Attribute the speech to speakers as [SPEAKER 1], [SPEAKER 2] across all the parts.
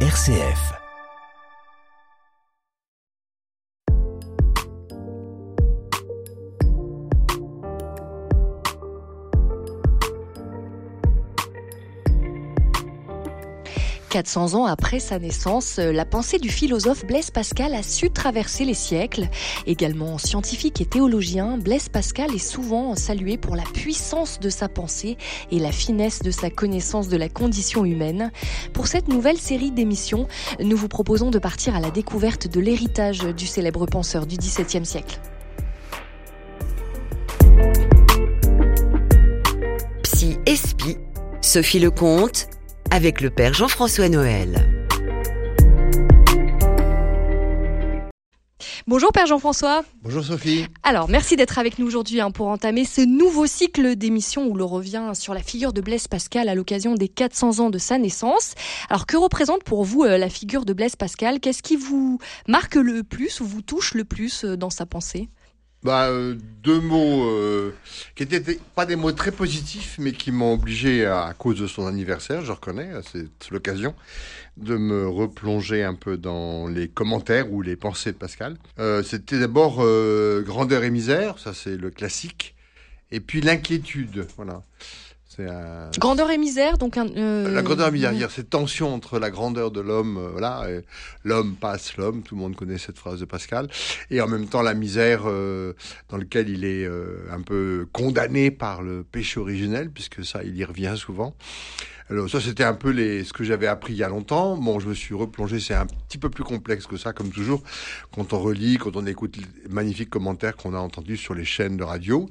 [SPEAKER 1] RCF.
[SPEAKER 2] « 400 ans après sa naissance, la pensée du philosophe Blaise Pascal a su traverser les siècles. Également scientifique et théologien, Blaise Pascal est souvent salué pour la puissance de sa pensée et la finesse de sa connaissance de la condition humaine. Pour cette nouvelle série d'émissions, nous vous proposons de partir à la découverte de l'héritage du célèbre penseur du XVIIe siècle.
[SPEAKER 3] Psy Espi, Sophie Lecomte, avec le Père Jean-François Noël.
[SPEAKER 2] Bonjour Père Jean-François.
[SPEAKER 4] Bonjour Sophie.
[SPEAKER 2] Alors, merci d'être avec nous aujourd'hui hein, pour entamer ce nouveau cycle d'émissions où l'on revient sur la figure de Blaise Pascal à l'occasion des 400 ans de sa naissance. Alors, que représente pour vous euh, la figure de Blaise Pascal? Qu'est-ce qui vous marque le plus ou vous touche le plus euh, dans sa pensée?
[SPEAKER 4] Bah, euh, deux mots euh, qui étaient pas des mots très positifs, mais qui m'ont obligé, à, cause de son anniversaire, je reconnais, c'est l'occasion, de me replonger un peu dans les commentaires ou les pensées de Pascal. Euh, C'était d'abord euh, grandeur et misère, ça c'est le classique, et puis l'inquiétude, voilà.
[SPEAKER 2] Un... Grandeur et misère, donc un,
[SPEAKER 4] euh... La grandeur et misère, a cette tension entre la grandeur de l'homme, euh, voilà, l'homme passe l'homme, tout le monde connaît cette phrase de Pascal, et en même temps la misère euh, dans lequel il est un peu condamné par le péché originel, puisque ça, il y revient souvent. Alors ça, c'était un peu les, ce que j'avais appris il y a longtemps. Bon, je me suis replongé, c'est un petit peu plus complexe que ça, comme toujours, quand on relit, quand on écoute les magnifiques commentaires qu'on a entendus sur les chaînes de radio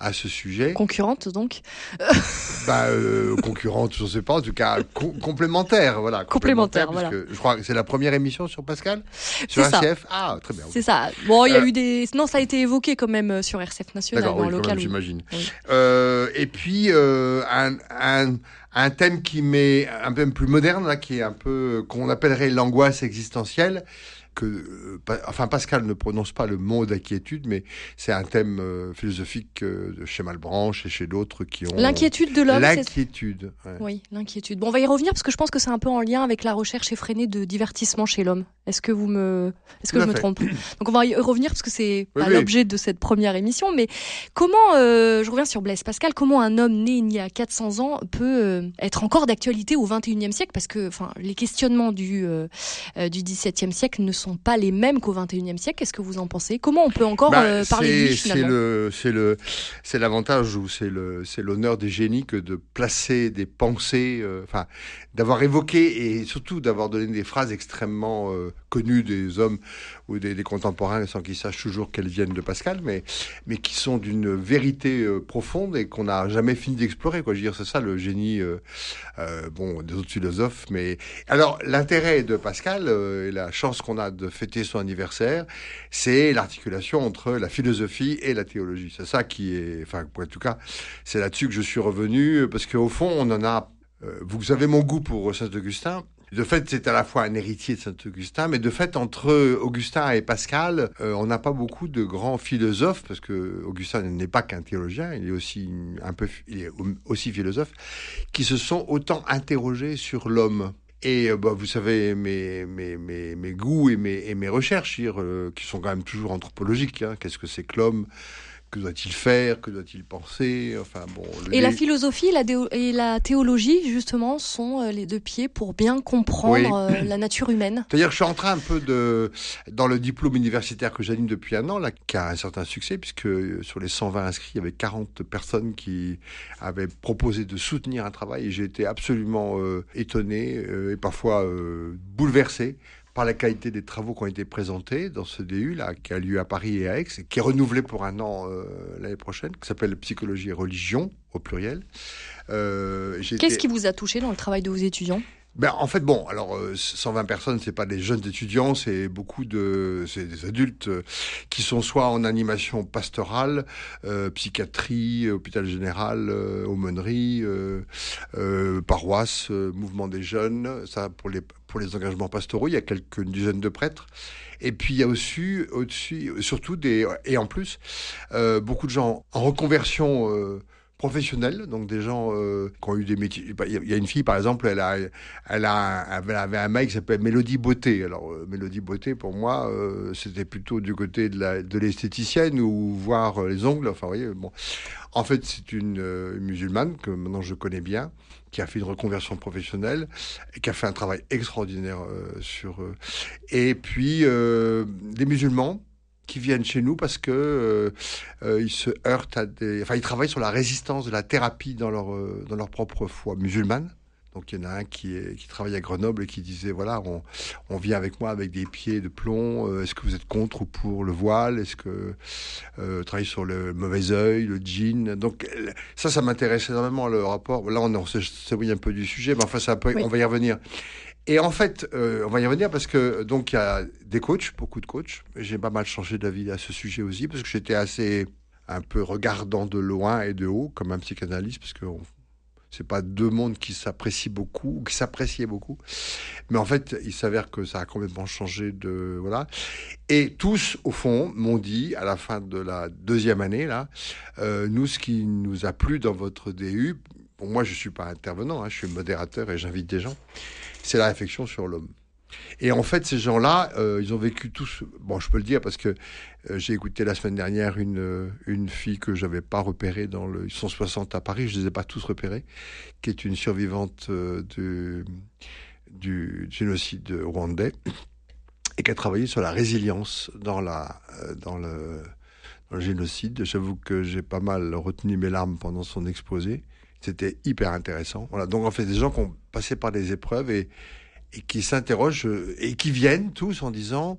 [SPEAKER 4] à ce sujet.
[SPEAKER 2] Concurrente donc
[SPEAKER 4] bah, euh, Concurrente, je ne sais pas, en tout cas co complémentaire. Voilà,
[SPEAKER 2] complémentaire, complémentaire voilà.
[SPEAKER 4] je crois que c'est la première émission sur Pascal Sur RCF Ah, très bien.
[SPEAKER 2] C'est ça. Bon, il y a euh, eu des. Non, ça a été évoqué quand même euh, sur RCF National, oui, local.
[SPEAKER 4] J'imagine. Oui. Euh, et puis, euh, un, un, un, thème qui met un peu plus moderne, là, qui est un peu. qu'on appellerait l'angoisse existentielle que, euh, enfin, Pascal ne prononce pas le mot d'inquiétude, mais c'est un thème euh, philosophique euh, chez Malbranche et chez d'autres qui ont.
[SPEAKER 2] L'inquiétude de l'homme.
[SPEAKER 4] L'inquiétude.
[SPEAKER 2] Ouais. Oui, l'inquiétude. Bon, on va y revenir parce que je pense que c'est un peu en lien avec la recherche effrénée de divertissement chez l'homme. Est-ce que vous me, est-ce que
[SPEAKER 4] Tout
[SPEAKER 2] je me
[SPEAKER 4] fait.
[SPEAKER 2] trompe? Donc on va y revenir parce que c'est
[SPEAKER 4] Oui,
[SPEAKER 2] pas
[SPEAKER 4] oui.
[SPEAKER 2] l'objet de cette première émission, mais comment, euh, je reviens sur Blaise Pascal, comment un homme né il y a 400 ans peut être encore d'actualité au 21e siècle? Parce que, enfin, les questionnements du euh, du 17e siècle ne sont pas les mêmes qu'au 21e siècle. Qu'est-ce que vous en pensez? Comment on peut encore
[SPEAKER 4] Bah,
[SPEAKER 2] euh, parler de lui finalement?
[SPEAKER 4] le, c'est le, c'est l'avantage ou c'est le, c'est l'honneur des génies que de placer des pensées, euh, enfin, d'avoir évoqué et surtout d'avoir donné des phrases extrêmement euh, connues des hommes ou des, contemporains sans qu'ils sachent toujours qu'elles viennent de Pascal, mais, mais qui sont d'une vérité euh, profonde et qu'on n'a jamais fini d'explorer. Quoi, je veux dire, c'est ça le génie, euh, euh, bon, des autres philosophes. Mais alors, l'intérêt de Pascal et la chance qu'on a de fêter son anniversaire, c'est l'articulation entre la philosophie et la théologie. C'est ça qui est, enfin, en tout cas, c'est là-dessus que je suis revenu, parce qu'au fond, on en a. vous avez mon goût pour Saint-Augustin. De fait, c'est à la fois un héritier de Saint-Augustin, mais de fait, entre Augustin et Pascal, euh, on n'a pas beaucoup de grands philosophes, parce que Augustin n'est pas qu'un théologien, il est aussi un peu, il est aussi philosophe, qui se sont autant interrogés sur l'homme. Et euh, bah, vous savez, mes, mes, mes, mes goûts et mes, mes recherches, euh, qui sont quand même toujours anthropologiques. Hein. Qu'est-ce que c'est que l'homme? Que doit-il faire Que doit-il penser Enfin bon.
[SPEAKER 2] Et la philosophie et la, et la théologie, justement, sont euh, les deux pieds pour bien comprendre
[SPEAKER 4] Oui.
[SPEAKER 2] euh, la nature humaine.
[SPEAKER 4] C'est-à-dire que je suis en train un peu de, dans le diplôme universitaire que j'anime depuis un an, là, qui a un certain succès, puisque euh, sur les 120 inscrits, il y avait 40 personnes qui avaient proposé de soutenir un travail, et j'ai été absolument euh, étonné euh, et parfois euh, bouleversé par la qualité des travaux qui ont été présentés dans ce DU qui a lieu à Paris et à Aix, et qui est renouvelé pour un an euh, l'année prochaine, qui s'appelle Psychologie et religion au pluriel. Euh,
[SPEAKER 2] Qu'est-ce qui vous a touché dans le travail de vos étudiants?
[SPEAKER 4] Ben, en fait, bon, alors euh, 120 personnes, c'est pas des jeunes étudiants, c'est beaucoup de, c'est des adultes euh, qui sont soit en animation pastorale, euh, psychiatrie, hôpital général, euh, aumônerie, euh, euh, paroisse, euh, mouvement des jeunes. Ça pour les pour les engagements pastoraux, il y a quelques dizaines de prêtres. Et puis il y a aussi au-dessus, surtout des et en plus euh, beaucoup de gens en reconversion. Euh, professionnels, donc des gens euh, qui ont eu des métiers. Il y a une fille, par exemple, elle, a, elle, a, elle avait un mec qui s'appelle Mélodie Beauté. Alors, euh, Mélodie Beauté, pour moi, euh, c'était plutôt du côté de l'esthéticienne de ou voir les ongles. Enfin, vous voyez, bon. En fait, c'est une, musulmane que maintenant je connais bien, qui a fait une reconversion professionnelle et qui a fait un travail extraordinaire sur. et puis, des musulmans qui viennent chez nous parce que euh, euh, ils se heurtent à des, enfin ils travaillent sur la résistance de la thérapie dans leur euh, dans leur propre foi musulmane. Donc il y en a un qui, est, qui travaille à Grenoble et qui disait voilà on, on vient avec moi avec des pieds de plomb. Est-ce que vous êtes contre ou pour le voile? Est-ce que euh, travaille sur le mauvais œil, le djinn Donc ça ça m'intéresse énormément le rapport. Là on, on s'éloigne un peu du sujet, mais enfin ça on va y revenir. Et en fait, euh, on va y revenir parce que donc il y a des coachs, beaucoup de coachs. J'ai pas mal changé d'avis à ce sujet aussi parce que j'étais assez un peu regardant de loin et de haut comme un psychanalyste parce que c'est pas deux mondes qui s'apprécient beaucoup ou qui s'appréciaient beaucoup. Mais en fait, il s'avère que ça a complètement changé de voilà. Et tous au fond m'ont dit à la fin de la deuxième année là, euh, nous ce qui nous a plu dans votre DU, moi je suis pas intervenant, hein, je suis modérateur et j'invite des gens c'est la réflexion sur l'homme. Et en fait, ces gens-là, euh, ils ont vécu tous. Bon, je peux le dire parce que euh, j'ai écouté la semaine dernière une, euh, une fille que j'avais pas repérée dans le 160 à Paris, je les ai pas tous repérés, qui est une survivante du, du génocide rwandais et qui a travaillé sur la résilience dans, la, dans le génocide. J'avoue que j'ai pas mal retenu mes larmes pendant son exposé. C'était hyper intéressant. Voilà. Donc, en fait, des gens qui ont passé par des épreuves et, et qui s'interrogent euh, et qui viennent tous en disant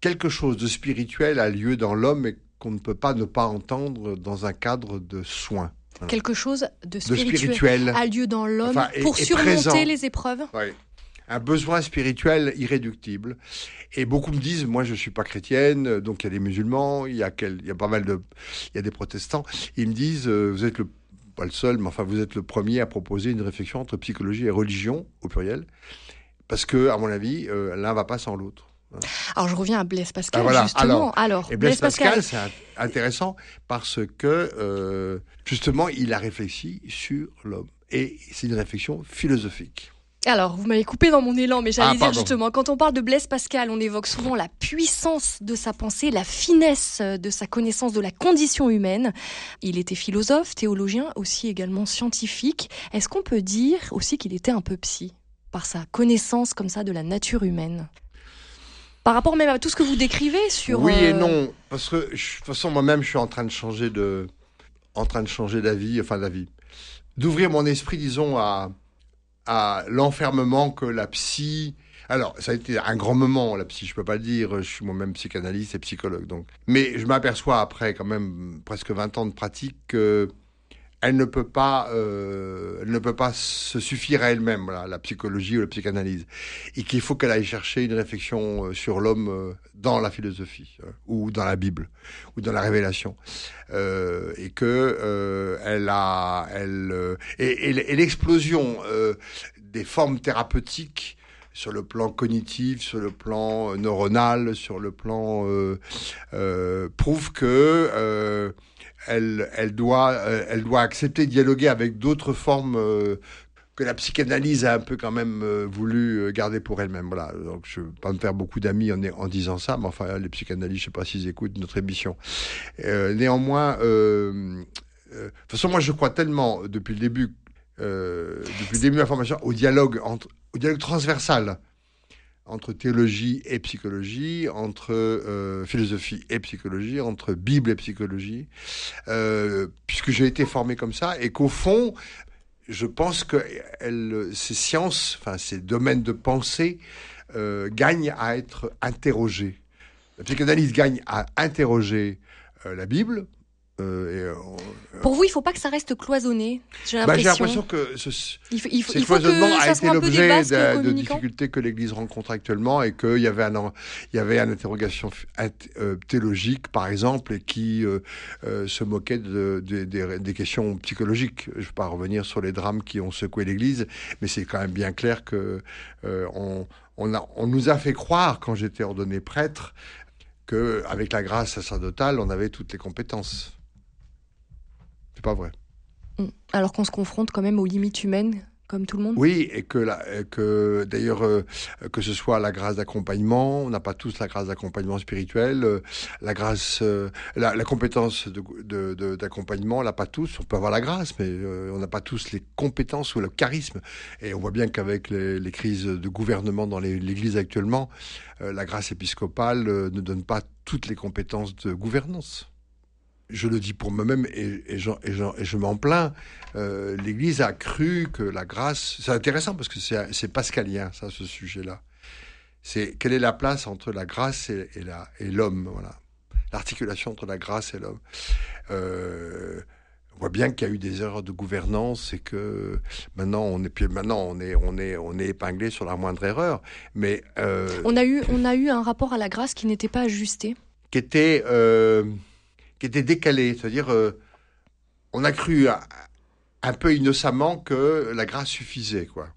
[SPEAKER 4] quelque chose de spirituel a lieu dans l'homme et qu'on ne peut pas ne pas entendre dans un cadre de soins.
[SPEAKER 2] Quelque chose de spirituel, a lieu dans l'homme pour surmonter les épreuves.
[SPEAKER 4] Oui. Un besoin spirituel irréductible. Et beaucoup me disent, moi je ne suis pas chrétienne, donc il y a des musulmans, il y a, quel, il y a pas mal de, il y a des protestants. Ils me disent, euh, vous êtes le pas le seul, mais enfin vous êtes le premier à proposer une réflexion entre psychologie et religion au pluriel, parce que à mon avis, euh, l'un va pas sans l'autre.
[SPEAKER 2] Alors je reviens à Blaise Pascal ah, justement. Alors,
[SPEAKER 4] et Blaise, Pascal, c'est intéressant parce que euh, justement il a réfléchi sur l'homme et c'est une réflexion philosophique.
[SPEAKER 2] Alors, vous m'avez coupé dans mon élan, mais j'allais ah, dire justement, quand on parle de Blaise Pascal, on évoque souvent la puissance de sa pensée, la finesse de sa connaissance de la condition humaine. Il était philosophe, théologien, aussi également scientifique. Est-ce qu'on peut dire aussi qu'il était un peu psy, par sa connaissance comme ça de la nature humaine? Par rapport même à tout ce que vous décrivez sur...
[SPEAKER 4] Oui et euh, non, parce que de toute façon moi-même je suis en train de changer de, en train de changer d'avis, enfin d'avis, d'ouvrir mon esprit, disons, à, à l'enfermement que la psy. Alors, ça a été un grand moment, la psy, je peux pas le dire, je suis moi-même psychanalyste et psychologue, donc. Mais je m'aperçois après quand même presque 20 ans de pratique que elle ne peut pas, euh, elle ne peut pas se suffire à elle-même, la psychologie ou la psychanalyse, et qu'il faut qu'elle aille chercher une réflexion euh, sur l'homme euh, dans la philosophie ou dans la Bible ou dans la Révélation, et que elle a, elle, et l'explosion des formes thérapeutiques sur le plan cognitif, sur le plan neuronal, sur le plan prouve que elle, elle, doit, euh, elle doit accepter dialoguer avec d'autres formes euh, que la psychanalyse a un peu quand même euh, voulu garder pour elle-même. Voilà. Donc je ne veux pas me faire beaucoup d'amis en, disant ça, mais enfin les psychanalystes, je ne sais pas s'ils écoutent notre émission. néanmoins, de toute façon, moi je crois tellement depuis le début, depuis le début de la formation, au dialogue entre, au dialogue transversal entre théologie et psychologie, entre euh, philosophie et psychologie, entre Bible et psychologie, euh, puisque j'ai été formé comme ça, et qu'au fond, je pense que ces sciences, enfin ces domaines de pensée, euh, gagnent à être interrogés. La psychanalyse gagne à interroger la Bible,
[SPEAKER 2] euh, euh, Pour vous, il ne faut pas que ça reste cloisonné.
[SPEAKER 4] J'ai bah, l'impression que ce, il cloisonnement a été l'objet de, difficultés que l'Église rencontre actuellement et qu'il y avait un, il y avait une interrogation euh, théologique, par exemple, et qui se moquait de, des questions psychologiques. Je ne vais pas revenir sur les drames qui ont secoué l'Église, mais c'est quand même bien clair que on, on, a, on nous a fait croire, quand j'étais ordonné prêtre, qu'avec la grâce sacerdotale, on avait toutes les compétences pas vrai.
[SPEAKER 2] Mm. Alors qu'on se confronte quand même aux limites humaines comme tout le monde
[SPEAKER 4] Oui, et que, que d'ailleurs, euh, que ce soit la grâce d'accompagnement, on n'a pas tous la grâce d'accompagnement spirituel, euh, la grâce, euh, la, compétence d'accompagnement, de, on l'a pas tous. On peut avoir la grâce, mais on n'a pas tous les compétences ou le charisme. Et on voit bien qu'avec les, les, crises de gouvernement dans l'Église actuellement, la grâce épiscopale ne donne pas toutes les compétences de gouvernance je le dis pour moi-même et, et, je m'en plains, euh, l'Église a cru que la grâce, c'est intéressant parce que c'est pascalien, ça, ce sujet-là. C'est quelle est la place entre la grâce et, l'homme, voilà. L'articulation entre la grâce et l'homme. Euh, on voit bien qu'il y a eu des erreurs de gouvernance et que maintenant on est puis maintenant on est on est on est épinglé sur la moindre erreur. Mais
[SPEAKER 2] euh, on a eu on a eu un rapport à la grâce qui n'était pas ajusté.
[SPEAKER 4] Qui était euh, qui était décalé. C'est-à-dire, euh, on a cru un peu innocemment que la grâce suffisait, quoi.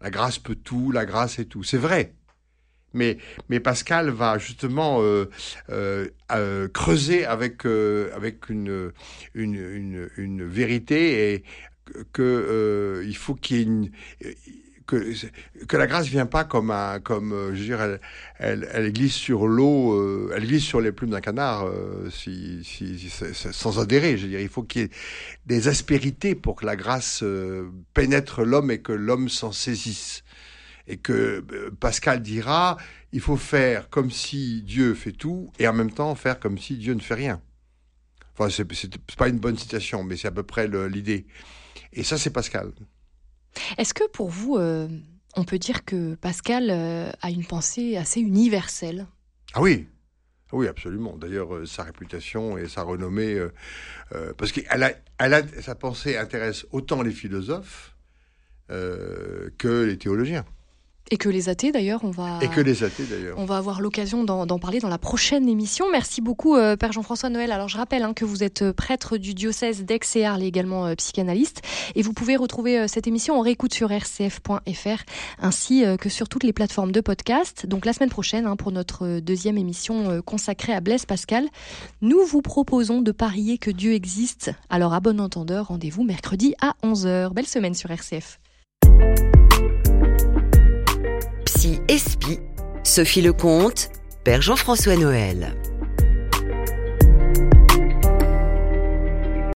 [SPEAKER 4] La grâce peut tout, la grâce est tout. C'est vrai. Mais, mais Pascal va justement euh, euh, creuser avec, avec une, une, une, vérité et que il faut qu'il y ait une que, que la grâce vient pas comme un, comme, euh, je veux dire, elle, elle, elle glisse sur l'eau, euh, elle glisse sur les plumes d'un canard, euh, si, si, sans adhérer. Je veux dire, il faut qu'il y ait des aspérités pour que la grâce pénètre l'homme et que l'homme s'en saisisse. Et que Pascal dira, il faut faire comme si Dieu fait tout et en même temps faire comme si Dieu ne fait rien. Enfin, c'est pas une bonne citation, mais c'est à peu près l'idée. Et ça, c'est Pascal.
[SPEAKER 2] Est-ce que pour vous, euh, on peut dire que Pascal euh, a une pensée assez universelle?
[SPEAKER 4] Ah oui, ah oui, absolument. D'ailleurs, euh, sa réputation et sa renommée, parce que sa pensée intéresse autant les philosophes que les théologiens.
[SPEAKER 2] Et que les athées d'ailleurs, on va.
[SPEAKER 4] Et que les athées d'ailleurs.
[SPEAKER 2] On va avoir l'occasion d'en parler dans la prochaine émission. Merci beaucoup, euh, Père Jean-François Noël. Alors je rappelle hein, que vous êtes euh, prêtre du diocèse d'Aix et Arles, également euh, psychanalyste, et vous pouvez retrouver cette émission en réécoute sur rcf.fr ainsi que sur toutes les plateformes de podcast. Donc la semaine prochaine, hein, pour notre deuxième émission consacrée à Blaise Pascal, nous vous proposons de parier que Dieu existe. Alors à bon entendeur, rendez-vous mercredi à 11h. Belle semaine sur RCF.
[SPEAKER 3] Psy Espi, Sophie Lecomte, Père Jean-François Noël.